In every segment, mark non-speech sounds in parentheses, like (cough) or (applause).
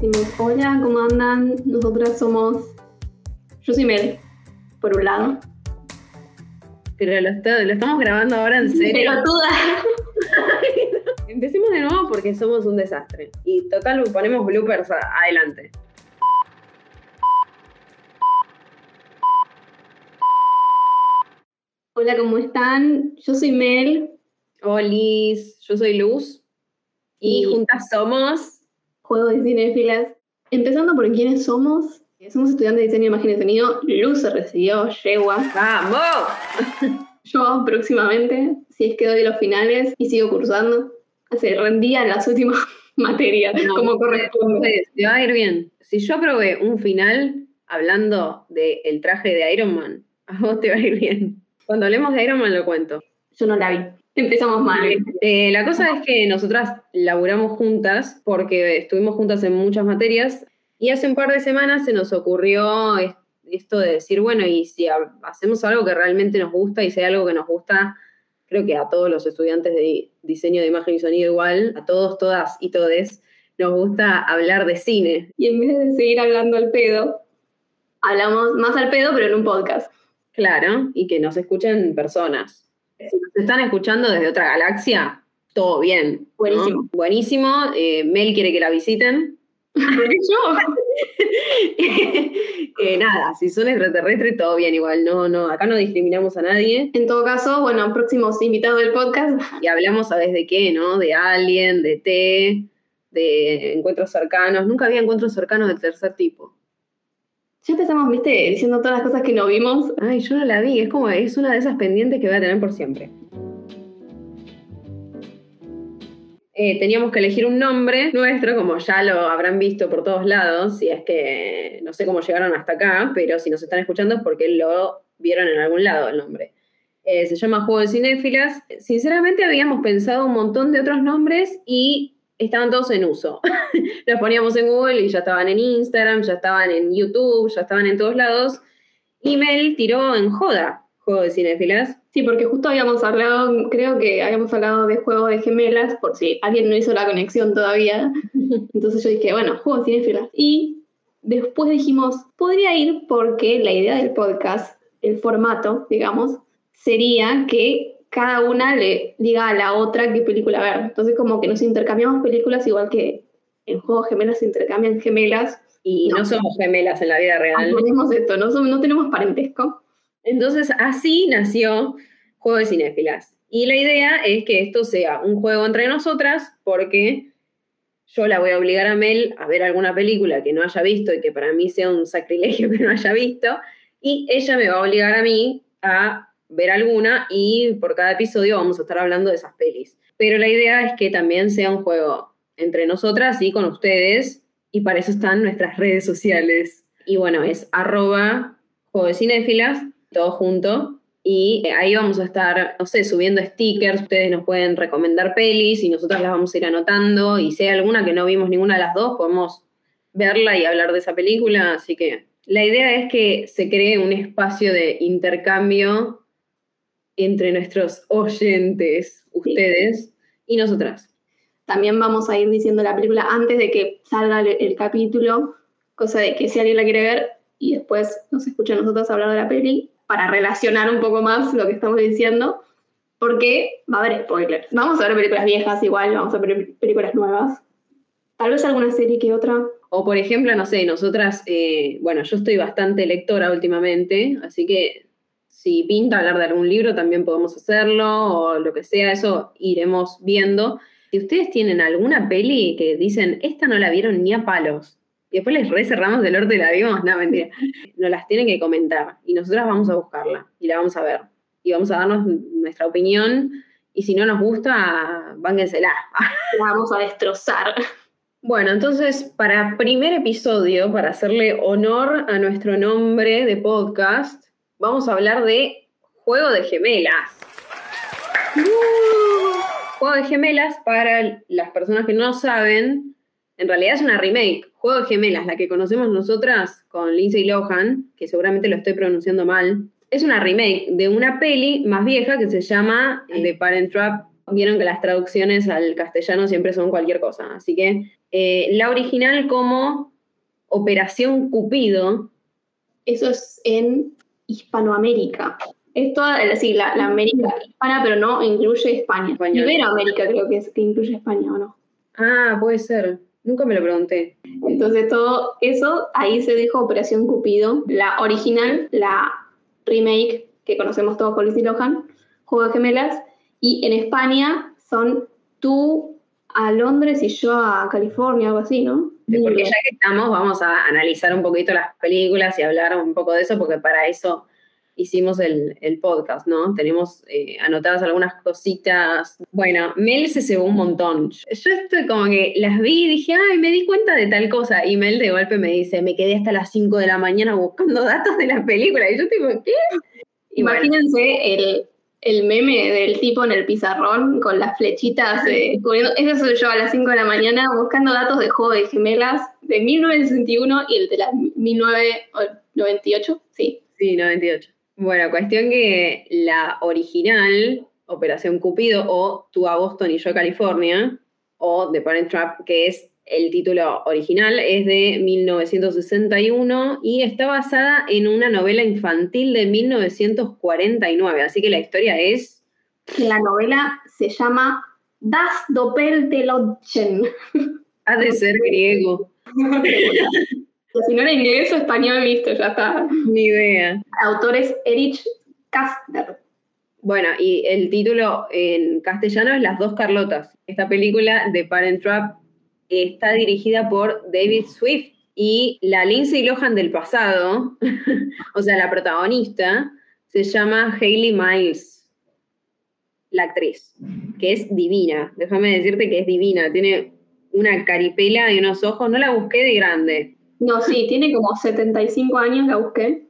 decimos hola, ¿cómo andan? Nosotras somos. Yo soy Mel, por un lado. Pero lo, está- lo estamos grabando ahora en serio. Pelotuda. Empecemos de nuevo porque somos un desastre. Y total, ponemos bloopers adelante. Hola, ¿cómo están? Yo soy Mel, Olis, yo soy Luz. Y- juntas somos. Juego de cinéfilas. Empezando por quiénes somos. Somos estudiantes de diseño, imagen y sonido. Luz se recibió, yegua. ¡Vamos! (laughs) Yo próximamente, si es que doy los finales y sigo cursando, se rendía en las últimas (laughs) materias, No, como corresponde. Te va a ir bien. Si yo aprobé un final hablando del traje de Iron Man, a vos te va a ir bien. Cuando hablemos de Iron Man lo cuento. Yo no la vi. Empezamos mal. Eh, la cosa es que nosotras laburamos juntas porque estuvimos juntas en muchas materias y hace un par de semanas se nos ocurrió es- esto de decir, bueno, y si ha- hacemos algo que realmente nos gusta y si hay algo que nos gusta, creo que a todos los estudiantes de diseño de imagen y sonido igual, a todos, todas y todes, nos gusta hablar de cine. Y en vez de seguir hablando al pedo, hablamos más al pedo, pero en un podcast. Claro, y que nos escuchen personas. Si nos están escuchando desde otra galaxia, todo bien. ¿no? Buenísimo. Buenísimo. Eh, Mel quiere que la visiten. Porque yo. (laughs) Eh, nada, si son extraterrestres, todo bien igual. No, no, acá no discriminamos a nadie. En todo caso, bueno, próximos invitados del podcast. Y hablamos a veces de qué, ¿no? De Alien, de T, de encuentros cercanos. Nunca había encuentros cercanos del tercer tipo. Ya empezamos, viste, diciendo todas las cosas que no vimos. Ay, yo no la vi. Es como, es una de esas pendientes que voy a tener por siempre. Eh, teníamos que elegir un nombre nuestro, como ya lo habrán visto por todos lados, si es que no sé cómo llegaron hasta acá, pero si nos están escuchando es porque lo vieron en algún lado el nombre. Eh, se llama Juego de Cinéfilas. Sinceramente habíamos pensado un montón de otros nombres y estaban todos en uso. (laughs) Los poníamos en Google y ya estaban en Instagram, ya estaban en YouTube, ya estaban en todos lados. Y Mel tiró en joda Juego de Cinéfilas. Sí, porque justo habíamos hablado, creo que habíamos hablado de juego de gemelas, por si alguien no hizo la conexión todavía. (laughs) Entonces yo dije, bueno, juego de cinéfilas. Y después dijimos, podría ir porque la idea del podcast, el formato, digamos, sería que cada una le diga a la otra qué película ver. Entonces como que nos intercambiamos películas igual que en juego gemelas se intercambian gemelas. Y no, No. somos gemelas en la vida real. Ponemos esto, no, Somos- no tenemos parentesco. Entonces así nació Juego de Cinéfilas. Y la idea es que esto sea un juego entre nosotras porque yo la voy a obligar a Mel a ver alguna película que no haya visto y que para mí sea un sacrilegio (laughs) que no haya visto. Y ella me va a obligar a mí a ver alguna y por cada episodio vamos a estar hablando de esas pelis. Pero la idea es que también sea un juego entre nosotras y con ustedes y para eso están nuestras redes sociales. Y bueno, es arroba juego de cinéfilas, todo junto. Y eh, ahí vamos a estar, no sé, subiendo stickers, ustedes nos pueden recomendar pelis y nosotras las vamos a ir anotando. Y si hay alguna que no vimos ninguna de las dos, podemos verla y hablar de esa película. Así que la idea es que se cree un espacio de intercambio entre nuestros oyentes, ustedes y nosotras. También vamos a ir diciendo la película antes de que salga el, el capítulo, cosa de que si alguien la quiere ver y después nos escucha a nosotros hablar de la peli, para relacionar un poco más lo que estamos diciendo, porque va a haber spoilers. Vamos a ver películas viejas igual, vamos a ver películas nuevas. Tal vez alguna serie que otra. O por ejemplo, no sé, nosotras, eh, bueno, yo estoy bastante lectora últimamente, así que si pinta hablar de algún libro también podemos hacerlo, o lo que sea, eso iremos viendo. Si ustedes tienen alguna peli que dicen, esta no la vieron ni a palos, y después les recerramos del orto y la vimos, no, mentira, nos las tienen que comentar, y nosotras vamos a buscarla, y la vamos a ver, y vamos a darnos nuestra opinión, y si no nos gusta, bánquensela. (laughs) La vamos a destrozar. Bueno, entonces, para primer episodio, para hacerle honor a nuestro nombre de podcast, vamos a hablar de Juego de Gemelas. Juego de Gemelas, para las personas que no saben, en realidad es una remake. Juego de Gemelas, la que conocemos nosotras con Lindsay Lohan, que seguramente lo estoy pronunciando mal. Es una remake de una peli más vieja que se llama The Parent Trap. Vieron que las traducciones al castellano siempre son cualquier cosa, así que eh, la original como Operación Cupido. Eso es en Hispanoamérica. Es toda, sí, la, la América hispana, pero no incluye España. Español. Iberoamérica creo que, es, que incluye España, ¿o no? Ah, puede ser. Nunca me lo pregunté. Entonces todo eso, ahí se dijo Operación Cupido. La original, la remake que conocemos todos con Lindsay Lohan, Juego de Gemelas, y en España son tú a Londres y yo a California, algo así, ¿no? Porque ya que estamos, vamos a analizar un poquito las películas y hablar un poco de eso, porque para eso hicimos el, el podcast, ¿no? Tenemos eh, anotadas algunas cositas. Bueno, Mel se cebó un montón. Yo estoy como que las vi y dije, ay, me di cuenta de tal cosa. Y Mel de golpe me dice, me quedé hasta las 5 de la mañana buscando datos de la película. Y yo tipo, ¿qué? Bueno, Imagínense el, el meme del tipo en el pizarrón con las flechitas eh, corriendo. Ese soy yo a las 5 de la mañana buscando datos de juego de gemelas de 1961 y el de la 1998. Sí. Sí, 98. Bueno, cuestión que la original, Operación Cupido, o Tú a Boston y yo a California, o The Parent Trap, que es el título original, es de 1961 y está basada en una novela infantil de 1949. Así que la historia es. La novela se llama Das Doppeltelotchen. (laughs) Ha de ser griego. (laughs) si no era inglés o español, listo, ya está. Ni idea. Autor es Erich Kästner. Bueno, y el título en castellano es Las dos Carlotas. Esta película de Parent Trap está dirigida por David Swift y la Lindsay Lohan del pasado, (laughs) o sea, la protagonista, se llama Hayley Miles, la actriz, que es divina. Déjame decirte que es divina. Tiene una caripela y unos ojos. No la busqué de grande. No, sí, tiene como 75 años, la busqué.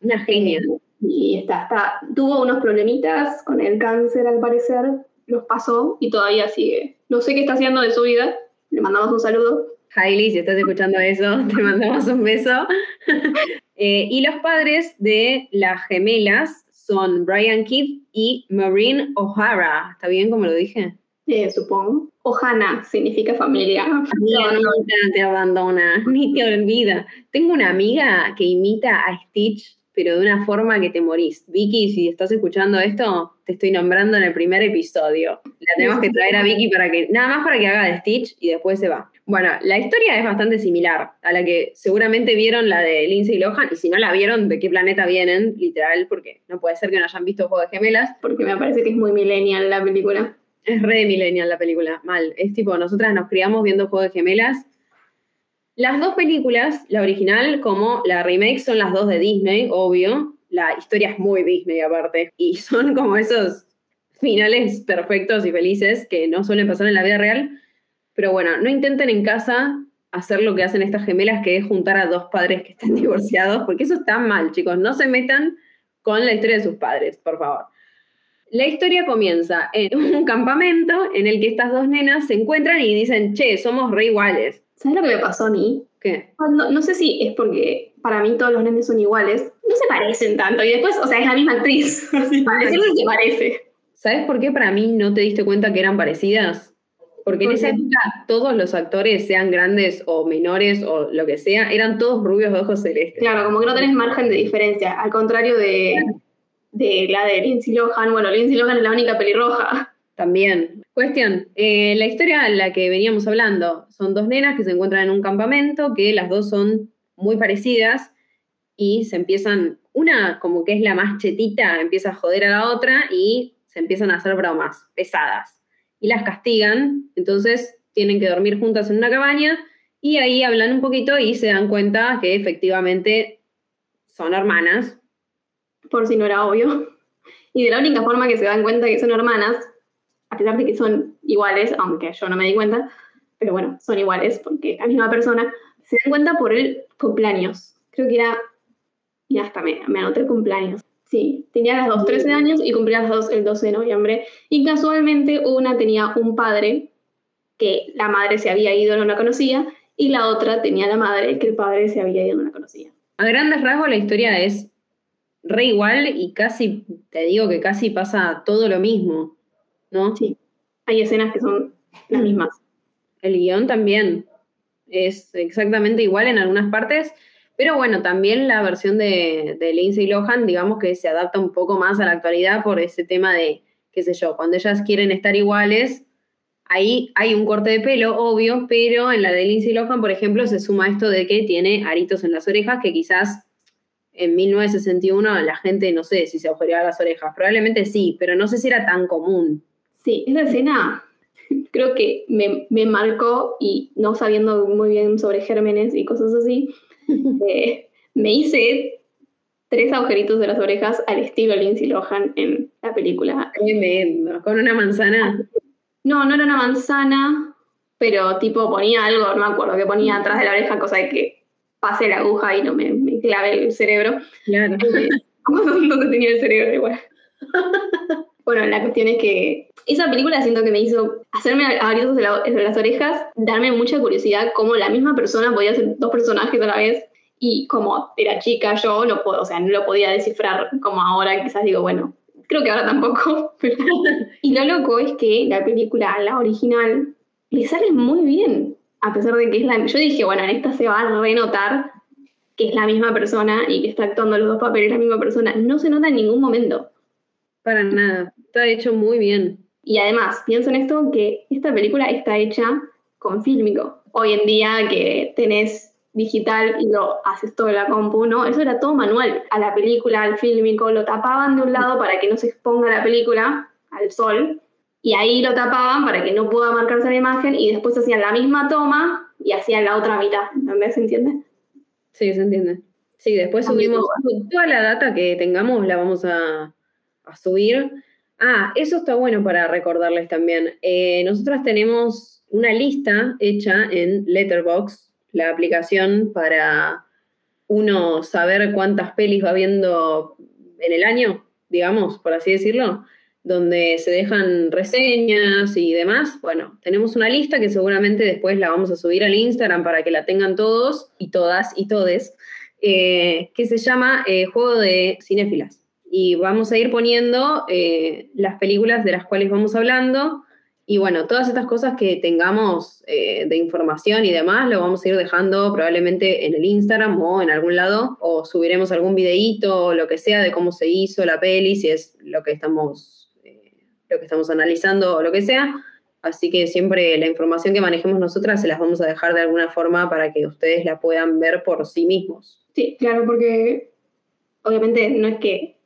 Una genia. Y está, está, tuvo unos problemitas con el cáncer al parecer, los pasó y todavía sigue. No sé qué está haciendo de su vida, le mandamos un saludo. Hailey, si estás escuchando eso, (laughs) te mandamos un beso. (laughs) Eh, y los padres de las gemelas son Brian Kidd y Maureen O'Hara. ¿Está bien como lo dije? Eh, supongo. Ohana significa familia. No, nunca te abandona, (laughs) ni te olvida. Tengo una amiga que imita a Stitch, pero de una forma que te morís. Vicky, si estás escuchando esto, te estoy nombrando en el primer episodio. La tenemos que traer a Vicky para que, nada más para que haga de Stitch y después se va. Bueno, la historia es bastante similar a la que seguramente vieron la de Lindsay Lohan, y si no la vieron, ¿de qué planeta vienen? Literal, porque no puede ser que no hayan visto Juego de Gemelas. Porque me parece que es muy millennial la película. Es re millennial la película, mal. Es tipo, nosotras nos criamos viendo Juego de Gemelas. Las dos películas, la original como la remake, son las dos de Disney, obvio. La historia es muy Disney aparte. Y (laughs) son como esos finales perfectos y felices que no suelen pasar en la vida real. Pero bueno, no intenten en casa hacer lo que hacen estas gemelas, que es juntar a dos padres que están (laughs) divorciados, porque eso está mal, chicos. No se metan con la historia de sus padres, por favor. La historia comienza en (laughs) un campamento en el que estas dos nenas se encuentran y dicen, che, somos re iguales. ¿Sabes lo que me pasó a mí? ¿Qué? No, no sé si es porque para mí todos los nenes son iguales. No se parecen tanto. Y después, o sea, es la misma actriz. (laughs) Parecerse se parece. ¿Sabes por qué para mí no te diste cuenta que eran parecidas? Porque en ¿Por esa época todos los actores, sean grandes o menores o lo que sea, eran todos rubios de ojos celestes. Claro, como que no tenés margen de diferencia. Al contrario de, de la de Lindsay Lohan. Bueno, Lindsay Lohan es la única pelirroja. También. Cuestión, eh, la historia en la que veníamos hablando son dos nenas que se encuentran en un campamento, que las dos son muy parecidas y se empiezan, una como que es la más chetita, empieza a joder a la otra y se empiezan a hacer bromas pesadas y las castigan, entonces tienen que dormir juntas en una cabaña y ahí hablan un poquito y se dan cuenta que efectivamente son hermanas. por si no era obvio. (laughs) Y de la única forma que se dan cuenta que son hermanas, pesar de que son iguales, aunque yo no me di cuenta, pero bueno, son iguales porque la misma persona, se dan cuenta por el cumpleaños. Creo que era, y hasta me, me anoté el cumpleaños. Sí, tenía las dos 13 años y cumplía las dos el 12 de noviembre. Y casualmente una tenía un padre que la madre se había ido, no la conocía, y la otra tenía la madre que el padre se había ido, no la conocía. A grandes rasgos la historia es re igual y casi, te digo que casi pasa todo lo mismo, ¿no? Sí. Hay escenas que son las mismas. El guion también. es exactamente igual en algunas partes, pero bueno, también la versión de, de Lindsay Lohan, digamos que se adapta un poco más a la actualidad por ese tema de, qué sé yo, cuando ellas quieren estar iguales, ahí hay un corte de pelo, obvio, pero en la de Lindsay Lohan, por ejemplo, se suma esto de que tiene aritos en las orejas, que quizás en 1961 la gente, no sé si se agujereaba las orejas, probablemente sí, pero no sé si era tan común. Sí, esa escena creo que me, me marcó y no sabiendo muy bien sobre gérmenes y cosas así, (laughs) eh, me hice tres agujeritos de las orejas al estilo Lindsay Lohan en la película. Tremendo, con una manzana. No, no era una manzana, pero tipo ponía algo, no me acuerdo, que ponía atrás de la oreja, cosa de que pase la aguja y no me, me clave el cerebro. Claro. Eh, (laughs) ¿Dónde tenía el cerebro igual? (laughs) bueno, la cuestión es que esa película siento que me hizo hacerme abiertos de, la- de las orejas, darme mucha curiosidad cómo la misma persona podía ser dos personajes a la vez y como era chica yo no puedo, o sea, no lo podía descifrar como ahora, quizás digo, bueno, creo que ahora tampoco. (laughs) y lo loco es que la película, la original, le sale muy bien, a pesar de que es la... Yo dije, bueno, en esta se va a renotar que es la misma persona y que está actuando los dos papeles la misma persona. No se nota en ningún momento. Para nada, está hecho muy bien. Y además, pienso en esto que esta película está hecha con fílmico. Hoy en día que tenés digital y lo haces todo en la compu, ¿no? Eso era todo manual. A la película, al fílmico, lo tapaban de un lado para que no se exponga la película al sol, y ahí lo tapaban para que no pueda marcarse la imagen, y después hacían la misma toma y hacían la otra mitad. ¿Entendés? ¿Se entiende? Sí, se entiende. Sí, después subimos toda la data que tengamos, la vamos a, a subir. Ah, eso está bueno para recordarles también. Eh, nosotras tenemos una lista hecha en Letterboxd, la aplicación para uno saber cuántas pelis va viendo en el año, digamos, por así decirlo, donde se dejan reseñas y demás. Bueno, tenemos una lista que seguramente después la vamos a subir al Instagram para que la tengan todos y todas y todes, eh, que se llama eh, Juego de Cinéfilas. Y vamos a ir poniendo eh, las películas de las cuales vamos hablando. Y bueno, todas estas cosas que tengamos eh, de información y demás, lo vamos a ir dejando probablemente en el Instagram o en algún lado, o subiremos algún videíto o lo que sea de cómo se hizo la peli, si es lo que estamos, eh, lo que estamos analizando o lo que sea. Así que siempre la información que manejemos nosotras se las vamos a dejar de alguna forma para que ustedes la puedan ver por sí mismos. Sí, claro, porque obviamente no es que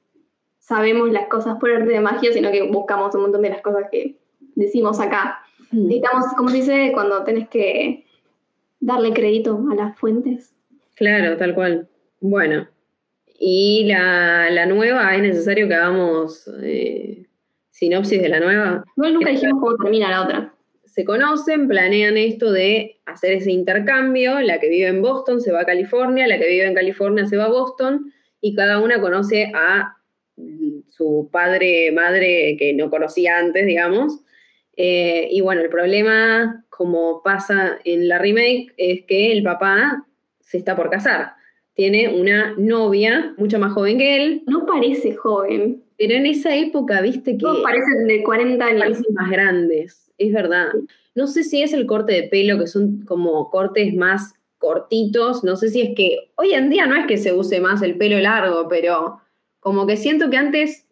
sabemos las cosas por arte de magia, sino que buscamos un montón de las cosas que decimos acá. Necesitamos, como se dice, cuando tenés que darle crédito a las fuentes. Claro, tal cual. Bueno, y la, la nueva, ¿es necesario que hagamos eh, sinopsis de la nueva? Igual nunca dijimos cómo termina la otra. Se conocen, planean esto de hacer ese intercambio, la que vive en Boston se va a California, la que vive en California se va a Boston, y cada una conoce a su padre, madre que no conocía antes, digamos. Eh, y bueno, el problema, como pasa en la remake, es que el papá se está por casar. Tiene una novia mucho más joven que él, No parece joven. pero en esa época, viste que Todos parecen de 40 años. parecen más grandes, es verdad. No sé si es el corte de pelo, que son como cortes más cortitos, no sé si es que hoy en día no es que se use más el pelo largo, pero como que siento que antes,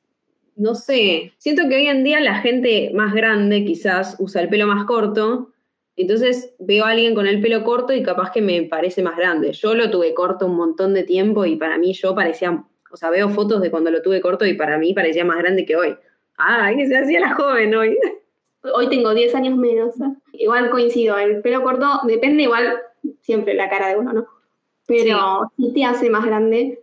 no sé, siento que hoy en día la gente más grande quizás usa el pelo más corto, entonces veo a alguien con el pelo corto y capaz que me parece más grande. Yo lo tuve corto un montón de tiempo y para mí yo parecía, o sea, veo fotos de cuando lo tuve corto y para mí parecía más grande que hoy. Ah, que se hacía la joven hoy. Hoy tengo 10 años menos. Igual coincido, el pelo corto depende igual siempre la cara de uno, ¿no? Pero sí, te hace más grande.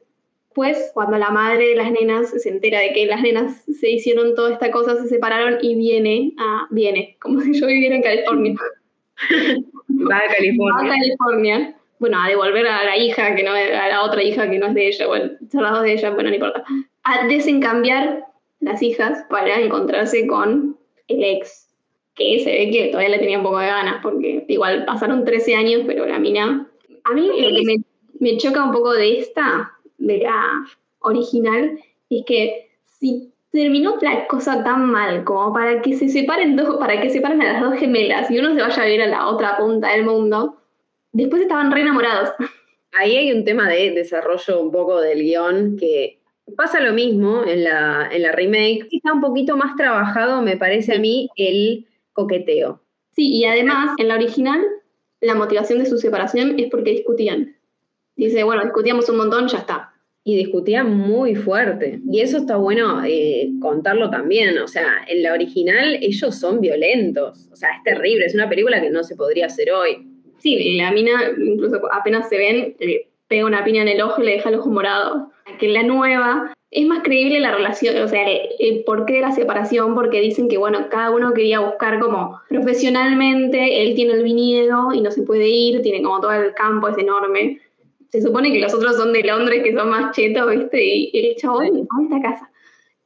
Pues cuando la madre de las nenas se entera de que las nenas se hicieron toda esta cosa, se separaron y viene a, viene, como si yo viviera en California. Va a Va a California. California. Bueno, a devolver a la hija, que no a la otra hija que no es de ella, bueno, son las dos de ella, bueno, no importa. A desencambiar las hijas para encontrarse con el ex, que se ve que todavía le tenía un poco de ganas, porque igual pasaron 13 años, pero la mina... A mí lo que me, me choca un poco de esta, de la original, es que si terminó la cosa tan mal como para que se separen dos, para que separen a las dos gemelas y uno se vaya a vivir a la otra punta del mundo, después estaban re enamorados. Ahí hay un tema de desarrollo un poco del guion que pasa lo mismo en la, en la remake. Está un poquito más trabajado, me parece a mí, el coqueteo. Sí, y además, en la original, la motivación de su separación es porque discutían. Dice, bueno, discutíamos un montón, ya está. Y discutían muy fuerte. Y eso está bueno eh, contarlo también. O sea, en la original ellos son violentos. O sea, es terrible. Es una película que no se podría hacer hoy. Sí, la mina, incluso apenas se ven, le pega una piña en el ojo y le deja el ojo morado. Que en la nueva es más creíble la relación, o sea, el, porqué de la separación, porque dicen que, bueno, cada uno quería buscar como profesionalmente, él tiene el viñedo y no se puede ir, tiene como todo el campo, es enorme. Se supone que los otros son de Londres, que son más chetos, ¿viste? Y, el chabón, a esta casa?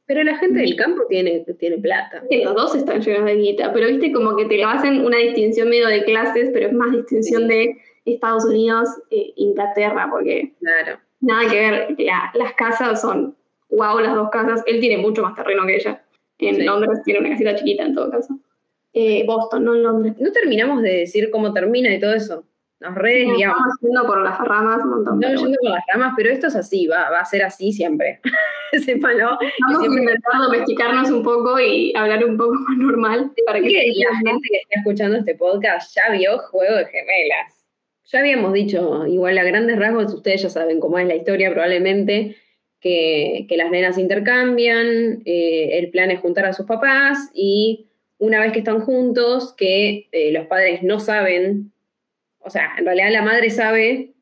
Pero la gente del campo tiene, tiene plata. los dos están llenos de guita, pero viste como que te lo hacen una distinción medio de clases, pero es más distinción de Estados Unidos e Inglaterra, porque claro. nada que ver, las casas son wow las dos casas. Él tiene mucho más terreno que ella. En Londres tiene una casita chiquita en todo caso. Eh, Boston, no en Londres. No terminamos de decir cómo termina y todo eso. Nos Estamos yendo por las ramas un montón. Estamos yendo por las ramas, pero esto es así, va, va a ser así siempre. Sépalo. Vamos a intentar domesticarnos un poco y hablar un poco (laughs) más normal. Para que, la gente que está escuchando este podcast ya vio Juego de Gemelas. Ya habíamos dicho, igual a grandes rasgos, ustedes ya saben cómo es la historia probablemente, que, las nenas intercambian, eh, el plan es juntar a sus papás y una vez que están juntos, que eh, los padres no saben, o sea, en realidad la madre sabe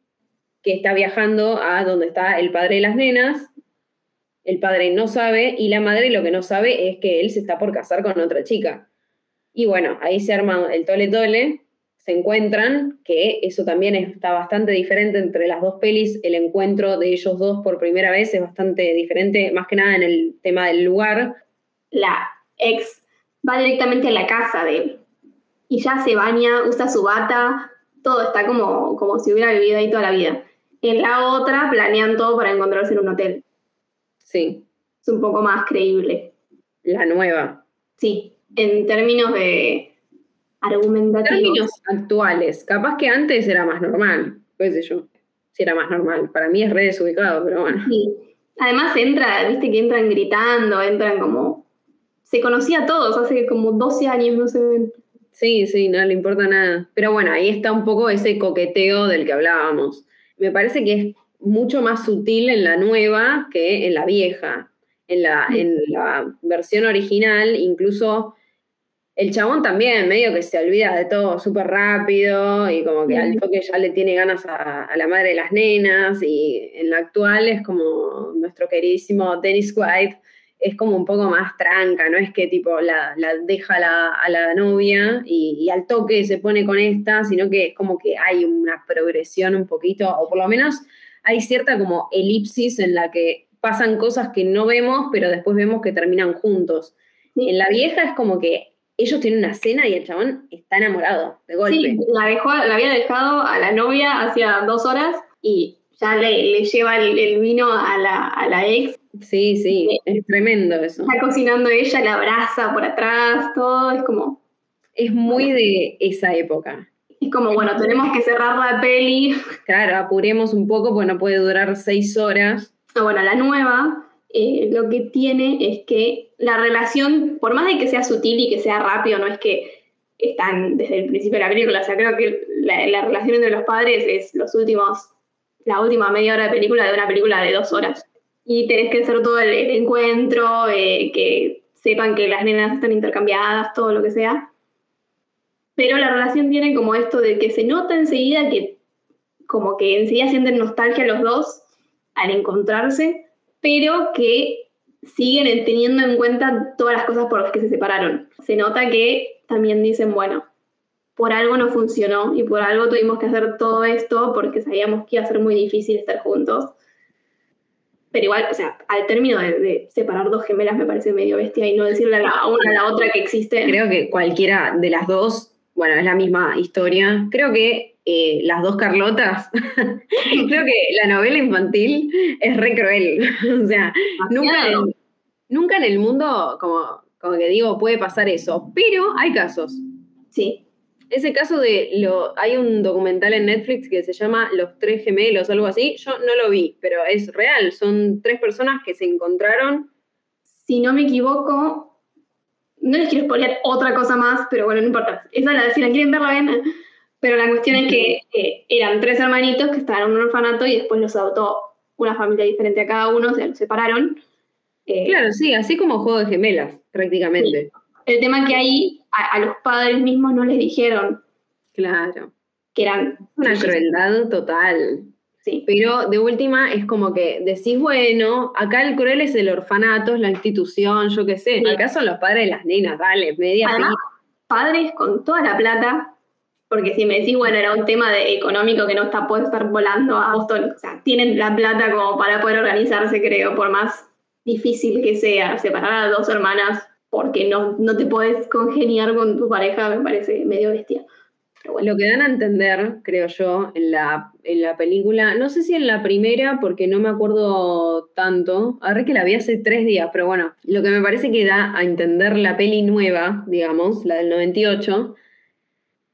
que está viajando a donde está el padre de las nenas, el padre no sabe y la madre lo que no sabe es que él se está por casar con otra chica. Y bueno, ahí se arma el tole tole se encuentran, que eso también está bastante diferente entre las dos pelis, el encuentro de ellos dos por primera vez es bastante diferente, más que nada en el tema del lugar. La ex va directamente a la casa de él y ya se baña, usa su bata, todo está como, como si hubiera vivido ahí toda la vida. En la otra planean todo para encontrarse en un hotel. Sí. Es un poco más creíble. La nueva. Sí, en términos de, argumentativos. Términos actuales. Capaz que antes era más normal, qué sé yo. Si era más normal. Para mí es re desubicado, pero bueno. Sí. Además entra, viste que entran gritando, entran como... Se conocía a todos, hace como 12 años no se ven. Sí, sí, no le importa nada. Pero bueno, ahí está un poco ese coqueteo del que hablábamos. Me parece que es mucho más sutil en la nueva que en la vieja. En la, en la versión original, incluso el chabón también, medio que se olvida de todo súper rápido y como que al toque ya le tiene ganas a, la madre de las nenas y en la actual es como nuestro queridísimo Dennis White, es como un poco más tranca, no es que tipo la, deja a la novia y, al toque se pone con esta, sino que es como que hay una progresión un poquito, o por lo menos hay cierta como elipsis en la que pasan cosas que no vemos, pero después vemos que terminan juntos. En la vieja es como que ellos tienen una cena y el chabón está enamorado, de golpe. Sí, la, dejó, la había dejado a la novia hacía dos horas y ya le, lleva el, vino a la, ex. Sí, sí, es tremendo eso. Está cocinando ella, la abraza por atrás, todo, es como... Es muy de esa época. Es como, bueno, tenemos que cerrar la peli. Claro, apuremos un poco porque no puede durar seis horas. Ah, bueno, la nueva eh, lo que tiene es que la relación, por más de que sea sutil y que sea rápido, no es que están desde el principio de la película, o sea, creo que la, relación entre los padres es los últimos, la última media hora de película de una película de dos horas. Y tenés que hacer todo el, encuentro, eh, que sepan que las nenas están intercambiadas, todo lo que sea. Pero la relación tiene como esto de que se nota enseguida que como que enseguida sienten nostalgia los dos al encontrarse, pero que siguen teniendo en cuenta todas las cosas por las que se separaron. Se nota que también dicen, bueno, por algo no funcionó y por algo tuvimos que hacer todo esto porque sabíamos que iba a ser muy difícil estar juntos. Pero igual, o sea, al término de, separar dos gemelas me parece medio bestia y no decirle a la una a la otra que existe. Creo que cualquiera de las dos, bueno, es la misma historia. Creo que eh, las dos Carlotas, (laughs) creo que la novela infantil es re cruel. (laughs) o sea, nunca en, nunca en, el mundo, como, como que digo, puede pasar eso, pero hay casos. Sí. Ese caso de lo. Hay un documental en Netflix que se llama Los Tres Gemelos, algo así. Yo no lo vi, pero es real. Son tres personas que se encontraron. Si no me equivoco, no les quiero spoilear otra cosa más, pero bueno, no importa. Esa la si la quieren ver, la ven. Pero la cuestión es que eh, eran tres hermanitos que estaban en un orfanato y después los adoptó una familia diferente a cada uno, se los separaron. Eh, claro, sí, así como juego de gemelas, prácticamente. El tema que ahí a, los padres mismos no les dijeron. Claro. Que eran. Una crueldad total. Sí. Pero de última es como que decís, bueno, acá el cruel es el orfanato, es la institución, yo qué sé. Acá son los padres de las nenas, dale, media Además, padres con toda la plata, porque si me decís, bueno, era un tema de económico que no está, puede estar volando a Boston, o sea, tienen la plata como para poder organizarse, creo, por más difícil que sea separar a dos hermanas porque no, no te puedes congeniar con tu pareja, me parece medio bestia. Lo que dan a entender, creo yo, en la, en la película, no sé si en la primera, porque no me acuerdo tanto, ahora que la vi hace tres días, pero bueno, lo que me parece que da a entender la peli nueva, digamos, la del 98,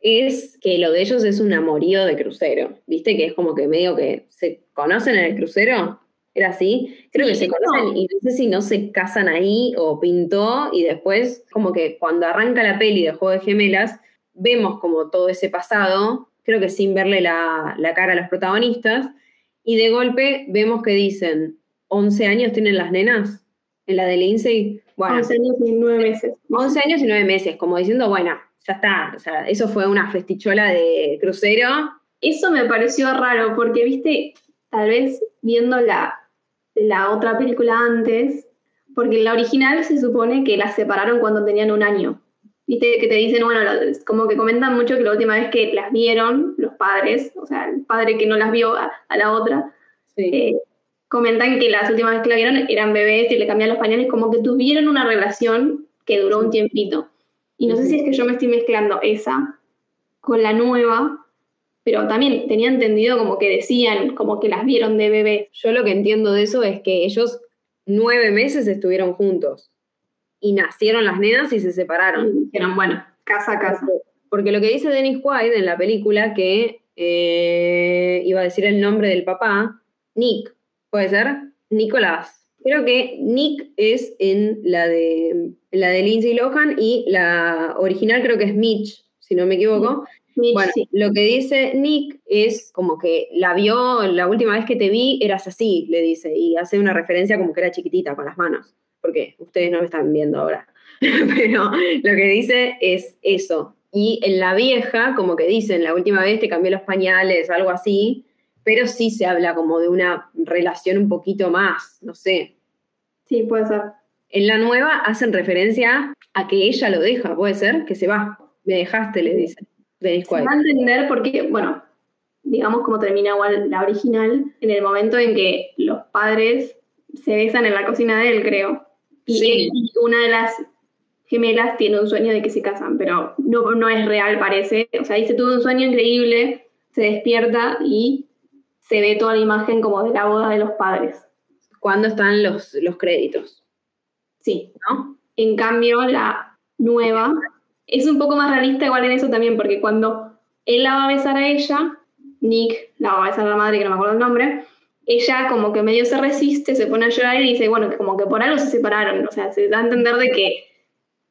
es que lo de ellos es un amorío de crucero, ¿viste? Que es como que medio que se conocen en el crucero, era así. Creo que se conocen y no sé si no se casan ahí o pintó y después como que cuando arranca la peli de Juego de Gemelas, vemos como todo ese pasado, creo que sin verle la, cara a los protagonistas, y de golpe vemos que dicen, 11 años tienen las nenas en la de Lindsay. Bueno, 11 años y 9 meses. 11 años y 9 meses, como diciendo, bueno, ya está, o sea, eso fue una festichola de crucero. Eso me pareció raro porque, viste, tal vez viendo la, la otra película antes, porque en la original se supone que las separaron cuando tenían un año. Viste que te dicen, bueno, como que comentan mucho que la última vez que las vieron, los padres, o sea, el padre que no las vio a, la otra, eh, comentan que las últimas veces que la vieron eran bebés y le cambiaron los pañales, como que tuvieron una relación que duró un tiempito. Y no sé si es que yo me estoy mezclando esa con la nueva, pero también tenía entendido como que decían, como que las vieron de bebé. Yo lo que entiendo de eso es que ellos nueve meses estuvieron juntos y nacieron las nenas y se separaron. Dijeron, bueno, casa a casa. Porque, lo que dice Dennis White en la película, que eh, iba a decir el nombre del papá, Nick, ¿puede ser? Nicolás. Creo que Nick es en la de, la de Lindsay Lohan y la original creo que es Mitch, si no me equivoco bueno, lo que dice Nick es como que la vio, la última vez que te vi eras así, le dice, y hace una referencia como que era chiquitita con las manos, porque ustedes no me están viendo ahora, (laughs) pero lo que dice es eso. Y en la vieja, como que dicen, la última vez te cambié los pañales, algo así, pero sí se habla como de una relación un poquito más, no sé. Sí, puede ser. En la nueva hacen referencia a que ella lo deja, puede ser, que se va. Me dejaste, le dice se va a entender porque, bueno, digamos como termina igual la original, en el momento en que los padres se besan en la cocina de él, creo. Y, una de las gemelas tiene un sueño de que se casan, pero no, no es real, parece. O sea, dice, tuvo un sueño increíble, se despierta y se ve toda la imagen como de la boda de los padres. ¿Cuándo están los, los créditos? Sí. ¿No? En cambio, la nueva es un poco más realista igual en eso también, porque cuando él la va a besar a ella, Nick la va a besar a la madre, que no me acuerdo el nombre, ella como que medio se resiste, se pone a llorar y dice, bueno, como que por algo se separaron, o sea, se da a entender de que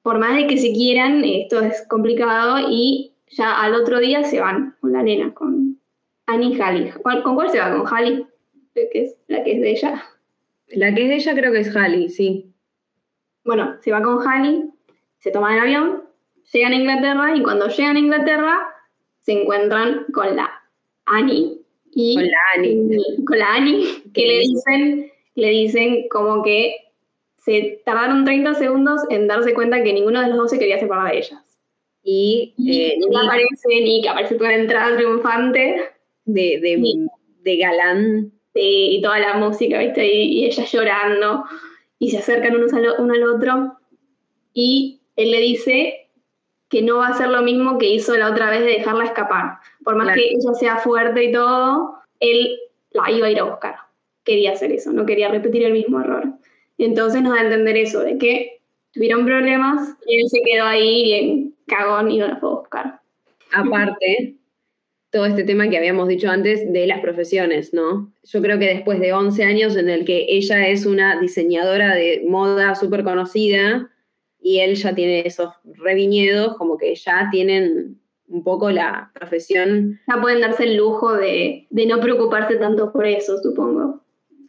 por más de que se quieran, esto es complicado y ya al otro día se van con la nena, con Annie y Hallie. ¿Con cuál se va? ¿Con Hallie? Que es la que es de ella. La que es de ella creo que es Hallie, sí. Bueno, se va con Hallie, se toman el avión llegan a Inglaterra y cuando llegan a Inglaterra se encuentran con la Annie. Y, con la Annie. con la Annie, que le dicen, le dicen como que se tardaron 30 segundos en darse cuenta que ninguno de los dos se quería separar de ellas. Y, eh, aparece Nick, aparece con entrada triunfante. De, de, de galán. y toda la música, ¿viste? Y, ella llorando. Y se acercan unos uno al otro. Y él le dice que no va a ser lo mismo que hizo la otra vez de dejarla escapar. Por más que ella sea fuerte y todo, él la iba a ir a buscar. Quería hacer eso, no quería repetir el mismo error. Entonces nos da a entender eso, de que tuvieron problemas y él se quedó ahí bien cagón y no la fue a buscar. aparte, todo este tema que habíamos dicho antes de las profesiones, ¿no? Yo creo que después de 11 años en el que ella es una diseñadora de moda súper conocida y él ya tiene esos reviñedos, como que ya tienen un poco la profesión. Ya pueden darse el lujo de, de no preocuparse tanto por eso, supongo.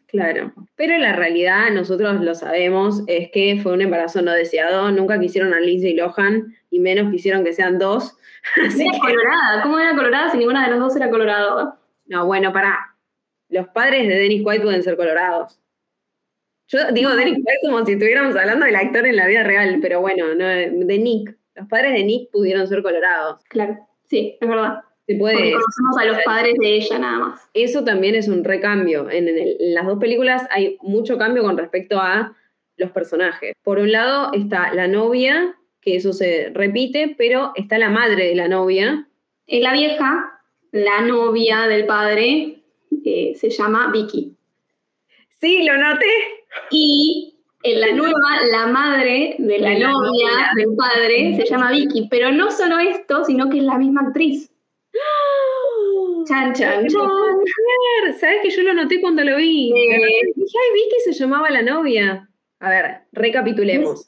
Claro, pero la realidad, nosotros lo sabemos, es que fue un embarazo no deseado, nunca quisieron a Lindsay Lohan y menos quisieron que sean dos. (laughs) era colorada, ¿cómo era colorada si ninguna de las dos era colorada? No, bueno, para. Los padres de Dennis White pueden ser colorados. Yo digo Dennis White como si estuviéramos hablando del actor en la vida real, pero bueno, no, de Nick. Los padres de Nick pudieron ser colorados. Claro, sí, es verdad. Se puede, Porque conocemos a los padres de ella nada más. Eso también es un recambio. En, en, el- en las dos películas hay mucho cambio con respecto a los personajes. Por un lado está la novia, que eso se repite, pero está la madre de la novia. Eh, la vieja, la novia del padre, eh, se llama Vicky. Sí, lo noté. Y en la nueva, la madre de la la novia novia. del padre se llama Vicky. Pero no solo esto, sino que es la misma actriz. Chan, chan, chan. ¿Sabes que yo lo noté cuando lo vi? Eh. Dije, ay, Vicky se llamaba la novia. A ver, recapitulemos.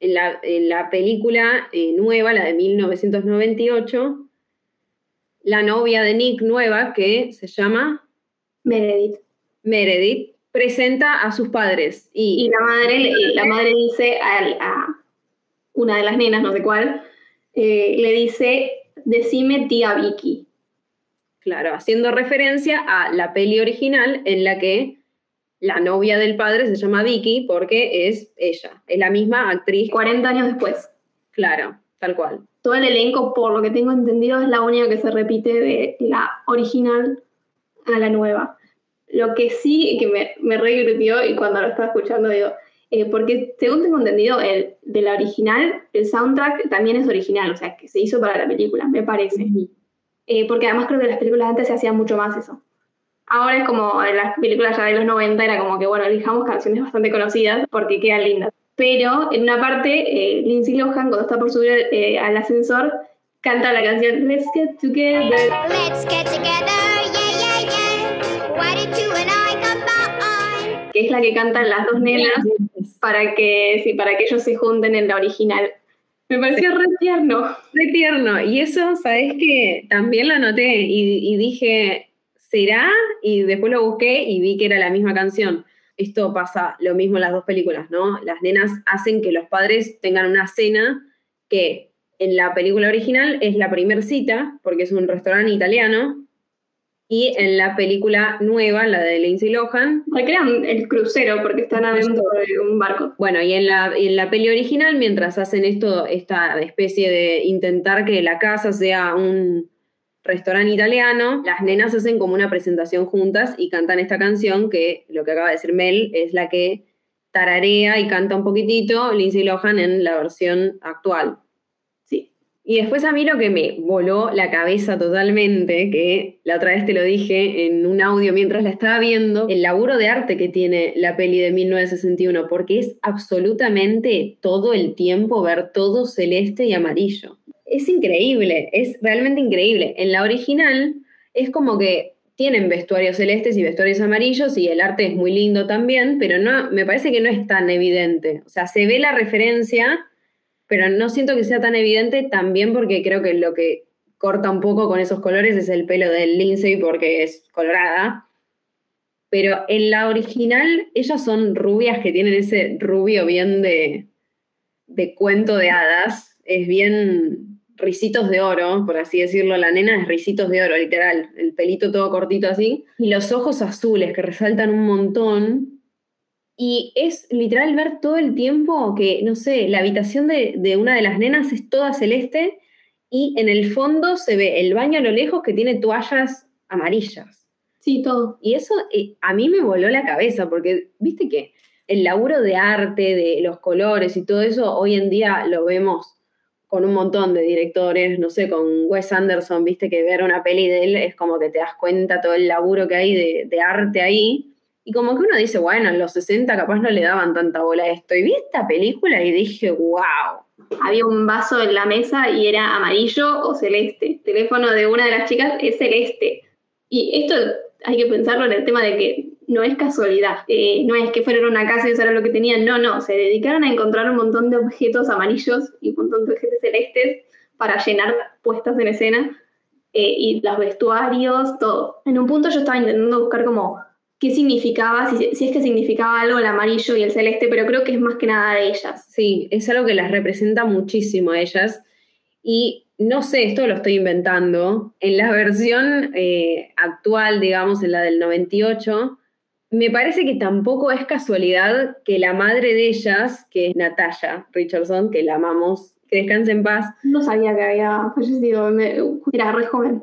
En la, en la película eh, nueva, la de 1998, la novia de Nick nueva, que se llama Meredith. Meredith, presenta a sus padres. Y Y, la madre, la madre dice al- a, una de las nenas, no sé cuál, eh, le dice, decime tía Vicky. claro, haciendo referencia a la peli original en la que la novia del padre se llama Vicky porque es ella, es la misma actriz. 40 años después. Claro, tal cual. Todo el elenco, por lo que tengo entendido, es la única que se repite de la original a la nueva. Lo que sí, que me, me re divirtió y cuando lo estaba escuchando digo, eh, porque según tengo entendido, el de la original, el soundtrack también es original, o sea, que se hizo para la película, me parece. Eh, porque además creo que en las películas antes se hacía mucho más eso. Ahora es como en las películas ya de los 90 era como que, bueno, elijamos canciones bastante conocidas porque quedan lindas. Pero en una parte, eh, Lindsay Lohan, cuando está por subir eh, al ascensor, canta la canción Let's Get Together. Let's get together, que es la que cantan las dos nenas para que, sí, para que ellos se junten en la original. Me pareció re tierno. Re tierno. Y eso, ¿sabes qué? También lo noté y, y dije, ¿será? Y después lo busqué y vi que era la misma canción. Esto pasa lo mismo en las dos películas, ¿no? Las nenas hacen que los padres tengan una cena que en la película original es la primer cita, porque es un restaurante italiano, y en la película nueva, la de Lindsay Lohan, Recrean el crucero porque están adentro de un barco. Bueno, y en la, y en la peli original, mientras hacen esto, esta especie de intentar que la casa sea un restaurante italiano, las nenas hacen como una presentación juntas y cantan esta canción que, lo que acaba de decir Mel, es la que tararea y canta un poquitito Lindsay Lohan en la versión actual. Y después a mí lo que me voló la cabeza totalmente, que la otra vez te lo dije en un audio mientras la estaba viendo, el laburo de arte que tiene la peli de 1961, porque es absolutamente todo el tiempo ver todo celeste y amarillo. Es increíble, es realmente increíble. En la original es como que tienen vestuarios celestes y vestuarios amarillos y el arte es muy lindo también, pero no, me parece que no es tan evidente. O sea, se ve la referencia, pero no siento que sea tan evidente también porque creo que lo que corta un poco con esos colores es el pelo de Lindsay porque es colorada. Pero en la original, ellas son rubias que tienen ese rubio bien de, de cuento de hadas. Es bien risitos de oro, por así decirlo. La nena es risitos de oro, literal. El pelito todo cortito así. Y los ojos azules que resaltan un montón. Y es literal ver todo el tiempo que, no sé, la habitación de, de una de las nenas es toda celeste y en el fondo se ve el baño a lo lejos que tiene toallas amarillas. Sí, todo. Y eso eh, a mí me voló la cabeza, porque viste que el laburo de arte, de los colores y todo eso, hoy en día lo vemos con un montón de directores, no sé, con Wes Anderson, viste que ver una peli de él es como que te das cuenta todo el laburo que hay de, de arte ahí. Y como que uno dice, bueno, en los 60 capaz no le daban tanta bola a esto. Y vi esta película y dije, wow, había un vaso en la mesa y era amarillo o celeste. El teléfono de una de las chicas es celeste. Y esto hay que pensarlo en el tema de que no es casualidad. Eh, no es que fueron una casa y eso era lo que tenían. No, no. Se dedicaron a encontrar un montón de objetos amarillos y un montón de objetos celestes para llenar puestas en escena. eh, y los vestuarios, todo. En un punto yo estaba intentando buscar como qué significaba, si, si es que significaba algo el amarillo y el celeste, pero creo que es más que nada de ellas. Sí, es algo que las representa muchísimo a ellas. Y no sé, esto lo estoy inventando. En la versión eh, actual, digamos, en la del 98, me parece que tampoco es casualidad que la madre de ellas, que es Natalia Richardson, que la amamos, que descanse en paz, No sabía que había fallecido, me- era re joven.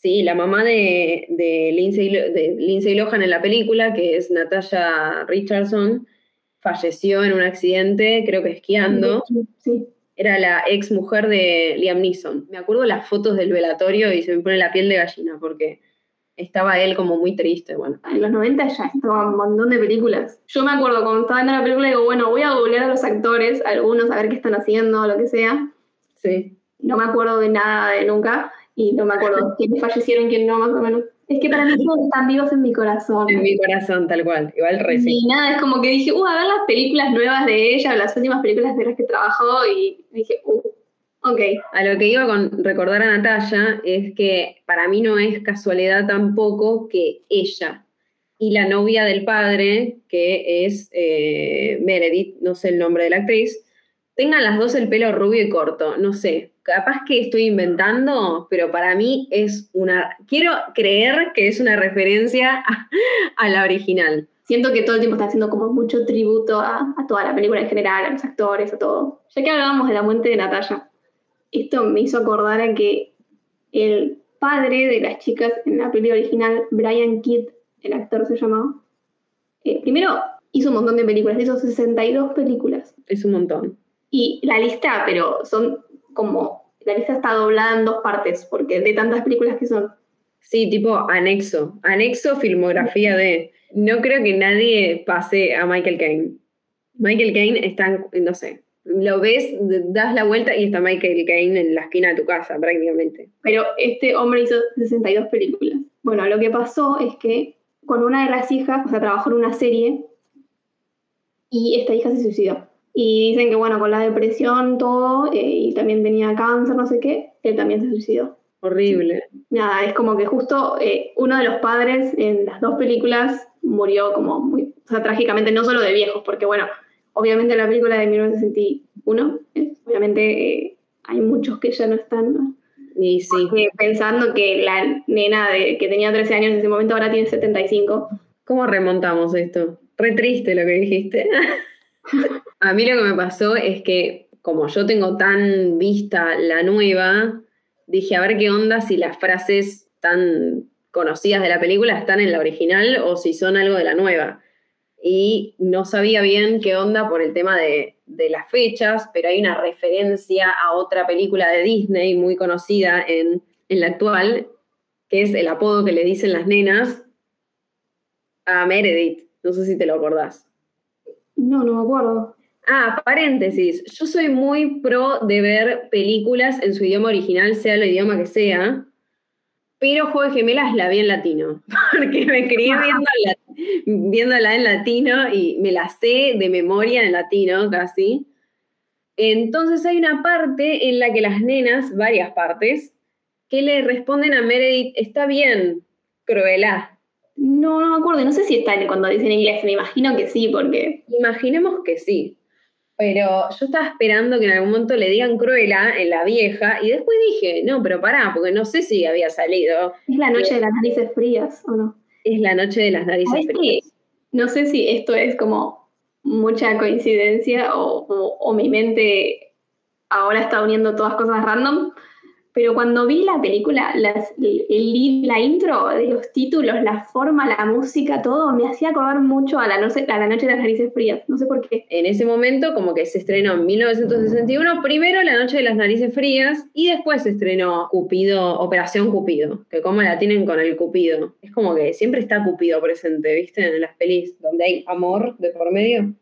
Sí, la mamá de, de, Lindsay, de Lindsay Lohan en la película, que es Natasha Richardson, falleció en un accidente, creo que esquiando. Sí. Era la ex mujer de Liam Neeson. Me acuerdo las fotos del velatorio y se me pone la piel de gallina porque estaba él como muy triste. Bueno, En los 90 ya estaba un montón de películas. Yo me acuerdo cuando estaba viendo la película, digo, bueno, voy a googlear a los actores, algunos, a ver qué están haciendo, lo que sea. sí. No me acuerdo de nada de nunca y no me acuerdo (laughs) quiénes fallecieron, quién no, más o menos. Es que para mí todos están vivos en mi corazón. En mi corazón, tal cual. Igual re sí. Y nada, es como que dije, uh, a ver las películas nuevas de ella, las últimas películas de las que trabajó y dije, uh, ok. A lo que iba con recordar a Natalia es que para mí no es casualidad tampoco que ella y la novia del padre, que es eh, Meredith, no sé el nombre de la actriz, tengan las dos el pelo rubio y corto. No sé, capaz que estoy inventando, pero para mí es una... Quiero creer que es una referencia a, a la original. Siento que todo el tiempo está haciendo como mucho tributo a, a toda la película en general, a los actores, a todo. Ya que hablábamos de la muerte de Natalia, esto me hizo acordar a que el padre de las chicas en la película original, Brian Kidd, el actor se llamaba, eh, primero hizo un montón de películas, hizo 62 películas. Es un montón. Y la lista, pero son como, la lista está doblada en dos partes, porque de tantas películas que son. Sí, tipo anexo. Anexo filmografía de. No creo que nadie pase a Michael Caine. Michael Caine está, en- no sé, lo ves, das la vuelta y está Michael Caine en la esquina de tu casa, prácticamente. Pero este hombre hizo 62 películas. Bueno, lo que pasó es que con una de las hijas, o sea, trabajó en una serie y esta hija se suicidó. Y dicen que, bueno, con la depresión, todo, eh, y también tenía cáncer, no sé qué, él también se suicidó. Horrible. Nada, es como que justo eh, uno de los padres en las dos películas murió como muy, o sea, trágicamente, no solo de viejos, porque bueno, obviamente la película de 1961, eh, obviamente eh, hay muchos que ya no están, ¿no? Y sí. Porque pensando que la nena de, que tenía 13 años en ese momento ahora tiene 75. ¿Cómo remontamos esto? Re triste lo que dijiste. (laughs) a mí lo que me pasó es que, como yo tengo tan vista la nueva, dije a ver qué onda si las frases tan conocidas de la película están en la original o si son algo de la nueva. Y no sabía bien qué onda por el tema de, las fechas, pero hay una referencia a otra película de Disney muy conocida en, en la actual, que es el apodo que le dicen las nenas a Meredith. No sé si te lo acordás. No, no me acuerdo. Ah, paréntesis. Yo soy muy pro de ver películas en su idioma original, sea el idioma que sea, pero Juego de Gemelas la vi en latino, (laughs) porque me crié viéndola, viéndola en latino y me la sé de memoria en latino casi. Entonces hay una parte en la que las nenas, varias partes, que le responden a Meredith, está bien, Cruelá. No, no me acuerdo. No sé si está en- cuando dicen inglés. Me imagino que sí, porque. Imaginemos que sí. Pero yo estaba esperando que en algún momento le digan Cruella en la vieja y después dije, no, pero pará, porque no sé si había salido. Es la noche de las narices frías, ¿o no? Es la noche de las narices frías. No sé si esto es como mucha coincidencia o, o- o mi mente ahora está uniendo todas cosas random, pero cuando vi la película, las- el- el- la intro de los títulos, la forma, la música, todo, me hacía acordar mucho a la, noche, a la noche de las narices frías. No sé por qué. En ese momento, como que se estrenó en 1961, primero La Noche de las Narices Frías y después se estrenó Cupido, Operación Cupido, que como la tienen con el Cupido. Es como que siempre está Cupido presente, ¿viste? En las pelis donde hay amor de por medio.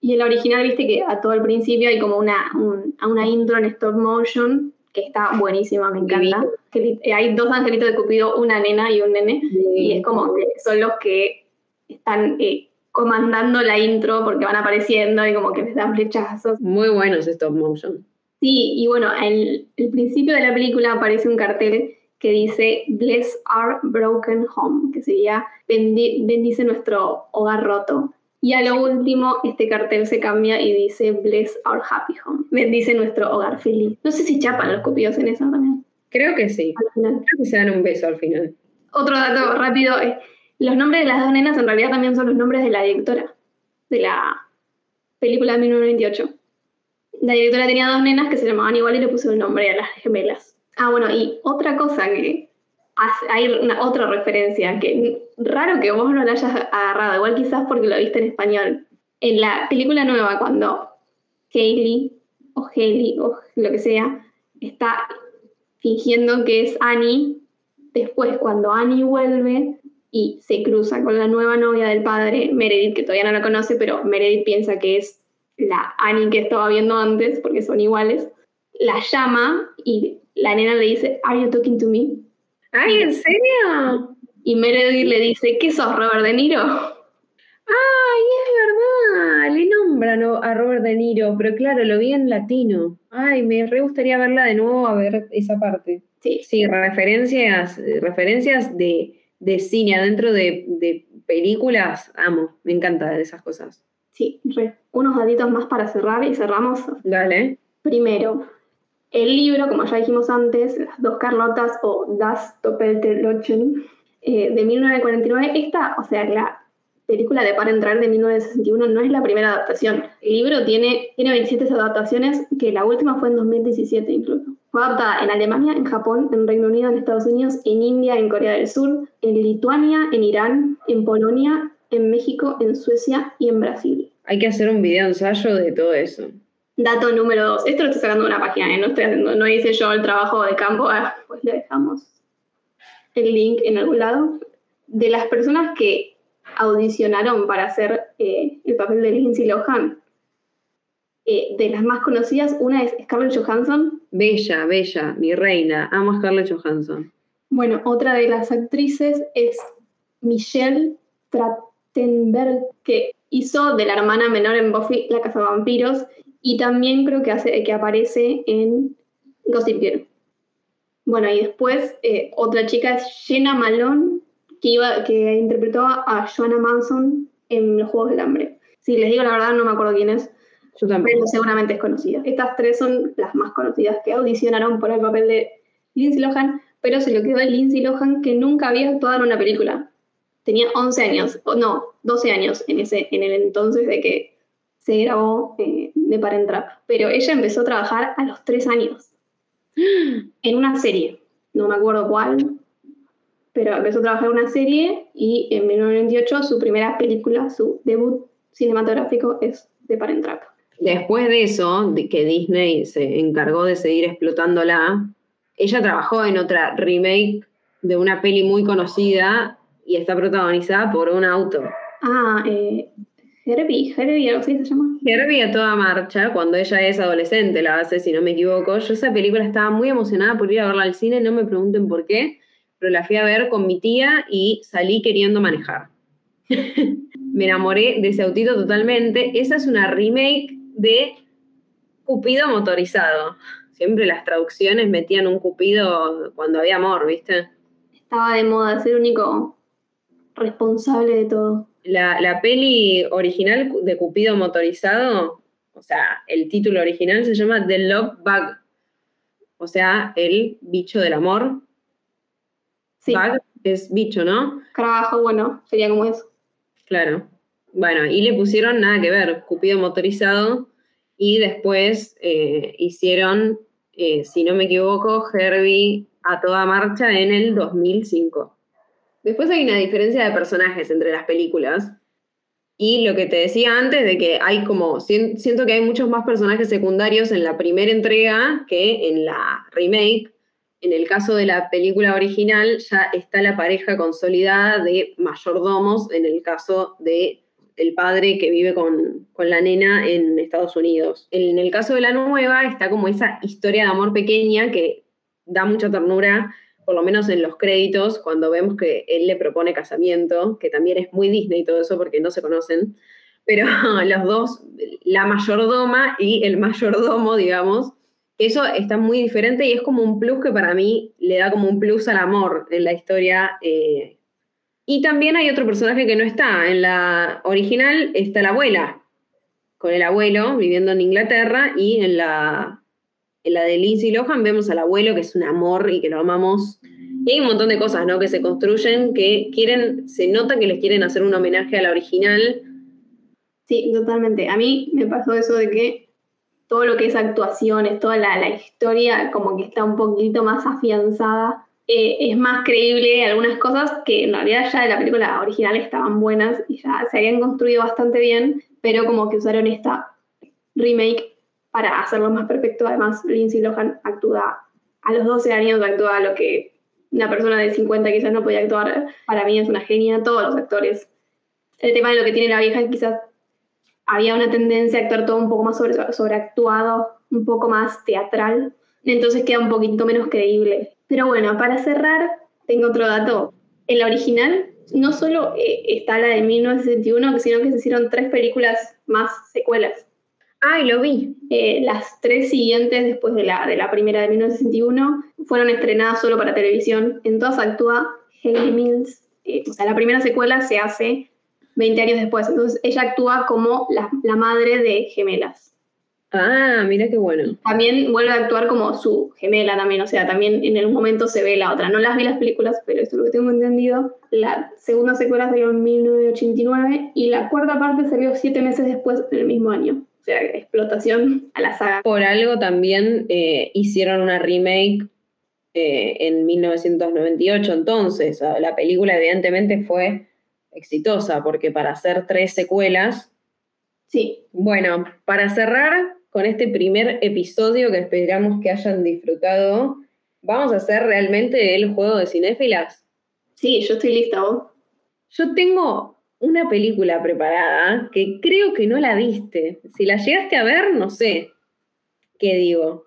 Y en la original, viste que a todo el principio hay como una, un- una intro en stop motion que está buenísima, me encanta. Divino. Eh, hay dos angelitos de Cupido, una nena y un nene, y es como que son los que están eh, comandando la intro porque van apareciendo y como que les dan flechazos. Muy buenos stop motion. Sí, y bueno, al el principio de la película aparece un cartel que dice Bless our broken home, que sería "Bendi- bendice nuestro hogar roto. Y a lo último, este cartel se cambia y dice Bless our happy home, bendice nuestro hogar feliz. No sé si chapan los copios en eso también, Creo que sí. al final. Creo que se dan un beso al final. Otro dato rápido es, los nombres de las dos nenas en realidad también son los nombres de la directora de la película de 1998. La directora tenía dos nenas que se llamaban igual y le puso el nombre a las gemelas. Ah, bueno, y otra cosa que hay otra referencia que raro que vos no la hayas agarrado, igual quizás porque lo viste en español. En la película nueva, cuando Kaylee o Haley o lo que sea está fingiendo que es Annie, después cuando Annie vuelve y se cruza con la nueva novia del padre, Meredith, que todavía no la conoce, pero Meredith piensa que es la Annie que estaba viendo antes, porque son iguales, la llama y la nena le dice, ¿Are you talking to me? ¡Ay, en serio! Y Meredith le dice, ¿qué sos, Robert De Niro? ¡Ay, es verdad! Le nombran a Robert De Niro, pero claro, lo vi en latino. Ay, me re gustaría verla de nuevo a ver esa parte. Sí, Sí, referencias, referencias de, de cine adentro de, de películas, amo, me encantan esas cosas. sí, re. Unos datitos más para cerrar y cerramos Dale. Primero, el libro, como ya dijimos antes, Las dos Carlotas o Das Doppelte Lotchen, eh, de 1949, esta, o sea, la película de Para Entrar de 1961 no es la primera adaptación. El libro tiene, tiene 27 adaptaciones, que la última fue en 2017 incluso. Fue adaptada en Alemania, en Japón, en Reino Unido, en Estados Unidos, en India, en Corea del Sur, en Lituania, en Irán, en Polonia, en México, en Suecia y en Brasil. Hay que hacer un video ensayo de todo eso. Dato número dos. Esto lo estoy sacando de una página, ¿eh? no, estoy haciendo, no hice yo el trabajo de campo. Ah, pues le dejamos el link en algún lado. De las personas que audicionaron para hacer eh, el papel de Lindsay Lohan, eh, de las más conocidas, una es Scarlett Johansson. Bella, bella, mi reina, amo a Scarlett Johansson. Bueno, otra de las actrices es Michelle Trachtenberg, que hizo de la hermana menor en Buffy la Cazavampiros y también creo que, hace, que aparece en Gossip Girl. Bueno, y después eh, otra chica es Jenna Malone, que, iba, que interpretó a Joanna Manson en Los Juegos del Hambre. Si les digo la verdad, no me acuerdo quién es, Yo tampoco. pero seguramente es conocida. Estas tres son las más conocidas que audicionaron por el papel de Lindsay Lohan, pero se lo quedó a Lindsay Lohan que nunca había actuado en una película. Tenía 11 años, o no, 12 años en, ese, en el entonces de que se grabó eh, de Parent Trap. Pero ella empezó a trabajar a los 3 años en una serie, no me acuerdo cuál, pero empezó a trabajar en una serie y en 1998 su primera película, su debut cinematográfico es de Parent Trap. Después de eso, de que Disney se encargó de seguir explotándola, ella trabajó en otra remake de una peli muy conocida y está protagonizada por un auto. Ah, eh, Herbie, Herbie, algo así se llama. Herbie a toda marcha, cuando ella es adolescente, la hace, si no me equivoco. Yo esa película estaba muy emocionada por ir a verla al cine, no me pregunten por qué, pero la fui a ver con mi tía y salí queriendo manejar. (laughs) me enamoré de ese autito totalmente. Esa es una remake de Cupido motorizado. Siempre las traducciones metían un Cupido cuando había amor, ¿viste? Estaba de moda, ser el único responsable de todo. La, la peli original de Cupido motorizado, o sea, el título original se llama The Love Bug, o sea, el bicho del amor. Sí, Bug es bicho, ¿no? trabajo, bueno, sería como eso. Claro. Bueno, y le pusieron nada que ver, Cupido motorizado, y después eh, hicieron, eh, si no me equivoco, Herbie a toda marcha en el 2005. Después hay una diferencia de personajes entre las películas. Y lo que te decía antes de que hay como, sien- siento que hay muchos más personajes secundarios en la primera entrega que en la remake. En el caso de la película original ya está la pareja consolidada de mayordomos en el caso de el padre que vive con, con la nena en Estados Unidos. En el caso de la nueva está como esa historia de amor pequeña que da mucha ternura, por lo menos en los créditos, cuando vemos que él le propone casamiento, que también es muy Disney y todo eso porque no se conocen, pero (laughs) los dos, la mayordoma y el mayordomo, digamos, eso está muy diferente y es como un plus que para mí le da como un plus al amor en la historia. eh. Y también hay otro personaje que no está. En la original está la abuela, con el abuelo viviendo en Inglaterra, y en la, en la de Lindsay Lohan vemos al abuelo, que es un amor y que lo amamos. Y hay un montón de cosas ¿no? que se construyen que quieren, se nota que les quieren hacer un homenaje a la original. Sí, totalmente. A mí me pasó eso de que todo lo que es actuaciones, toda la, la historia como que está un poquito más afianzada. Eh, es más creíble algunas cosas que en realidad ya de la película original estaban buenas y ya se habían construido bastante bien, pero como que usaron esta remake para hacerlo más perfecto. Además, Lindsay Lohan actúa a los 12 años, actúa lo que una persona de 50 quizás no podía actuar. Para mí es una genia, todos los actores. El tema de lo que tiene la vieja quizás había una tendencia a actuar todo un poco más sobre, sobreactuado, un poco más teatral, entonces queda un poquito menos creíble. Pero bueno, para cerrar, tengo otro dato. En la original no solo eh, está la de 1961, sino que se hicieron tres películas más secuelas. Ay, lo vi. Eh, las tres siguientes, después de la, de la primera de 1961, fueron estrenadas solo para televisión. En todas actúa Hayley Mills. Eh, o sea, la primera secuela se hace 20 años después. Entonces ella actúa como la, la madre de gemelas. Ah, mira qué bueno. También vuelve a actuar como su gemela también, o sea, también en el momento se ve la otra. No las vi las películas, pero esto es lo que tengo entendido. La segunda secuela salió en 1989 y la cuarta parte salió siete meses después del mismo año. O sea, explotación a la saga. Por algo también eh, hicieron una remake eh, en 1998, entonces ah, la película evidentemente fue exitosa, porque para hacer tres secuelas, Sí, bueno, para cerrar con este primer episodio que esperamos que hayan disfrutado, vamos a hacer realmente el juego de cinéfilas. sí, yo estoy lista, vos. Yo tengo una película preparada que creo que no la viste. Si la llegaste a ver, no sé qué digo.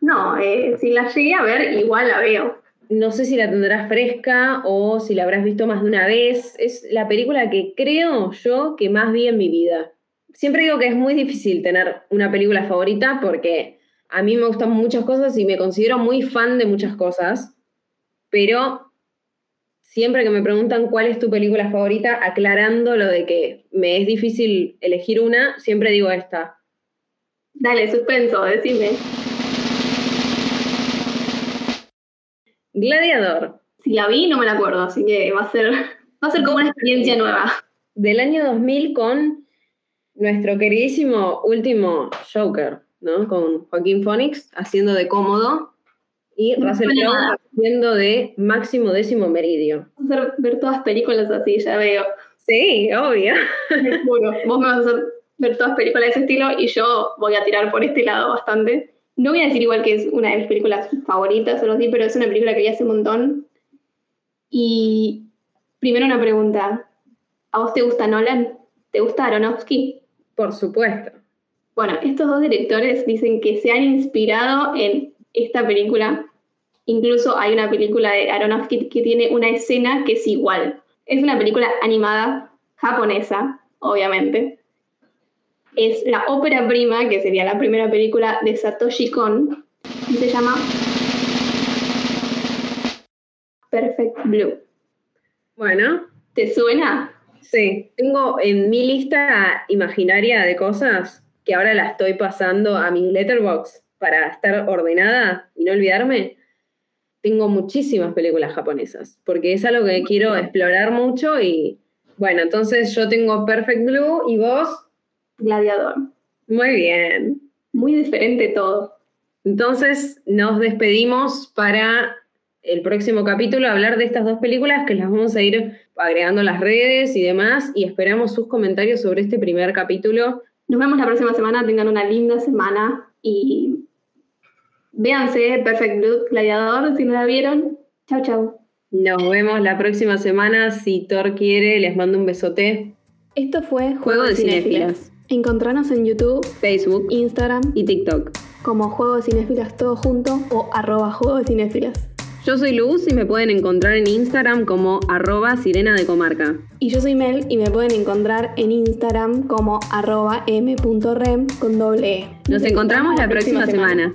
No, eh, si la llegué a ver, igual la veo. No sé si la tendrás fresca o si la habrás visto más de una vez. Es la película que creo yo que más vi en mi vida. Siempre digo que es muy difícil tener una película favorita porque a mí me gustan muchas cosas y me considero muy fan de muchas cosas, pero siempre que me preguntan cuál es tu película favorita, aclarando lo de que me es difícil elegir una, siempre digo esta. Dale, suspenso, decime. Gladiador, Si la vi, no me la acuerdo, así que va a ser, va a ser como una experiencia nueva. del año 2000 con nuestro queridísimo último Joker, ¿no? Con Joaquín Phoenix haciendo de cómodo y Russell Crowe haciendo de máximo décimo meridio. Vamos a hacer, ver todas películas así, ya veo. Sí, obvio. Te juro. Vos me vas a hacer ver todas películas de ese estilo y yo voy a tirar por este lado bastante. No voy a decir igual que es una de mis películas favoritas o así, pero es una película que vi hace un montón. Y primero una pregunta. ¿A vos te gusta Nolan? ¿Te gusta Aronofsky? Por supuesto. Bueno, estos dos directores dicen que se han inspirado en esta película. Incluso hay una película de Aronofsky que tiene una escena que es igual. Es una película animada japonesa, obviamente. Es la ópera prima, que sería la primera película de Satoshi Kon, y se llama Perfect Blue. Bueno, ¿Te suena? sí. Tengo en mi lista imaginaria de cosas que ahora la estoy pasando a mi letterbox para estar ordenada y no olvidarme. Tengo muchísimas películas japonesas, porque es algo que quiero explorar mucho y bueno, entonces yo tengo Perfect Blue y vos, Gladiador. muy bien. Muy diferente todo. Entonces nos despedimos para el próximo capítulo hablar de estas dos películas que las vamos a ir agregando a las redes y demás y esperamos sus comentarios sobre este primer capítulo. Nos vemos la próxima semana, tengan una linda semana y véanse Perfect Blue Gladiador si no la vieron. Chau, chau. Nos vemos la próxima semana. Si Thor quiere, les mando un besote. Esto fue Juego de Cinéfilas. Encontranos en YouTube, Facebook Instagram y TikTok. como Juego de Cinéfilas todo junto o arroba Juego de Cinéfilas. Yo soy Luz y me pueden encontrar en Instagram como arroba sirena de comarca. Y yo soy Mel y me pueden encontrar en Instagram como arroba m.rem con doble E. Nos encontramos la próxima semana.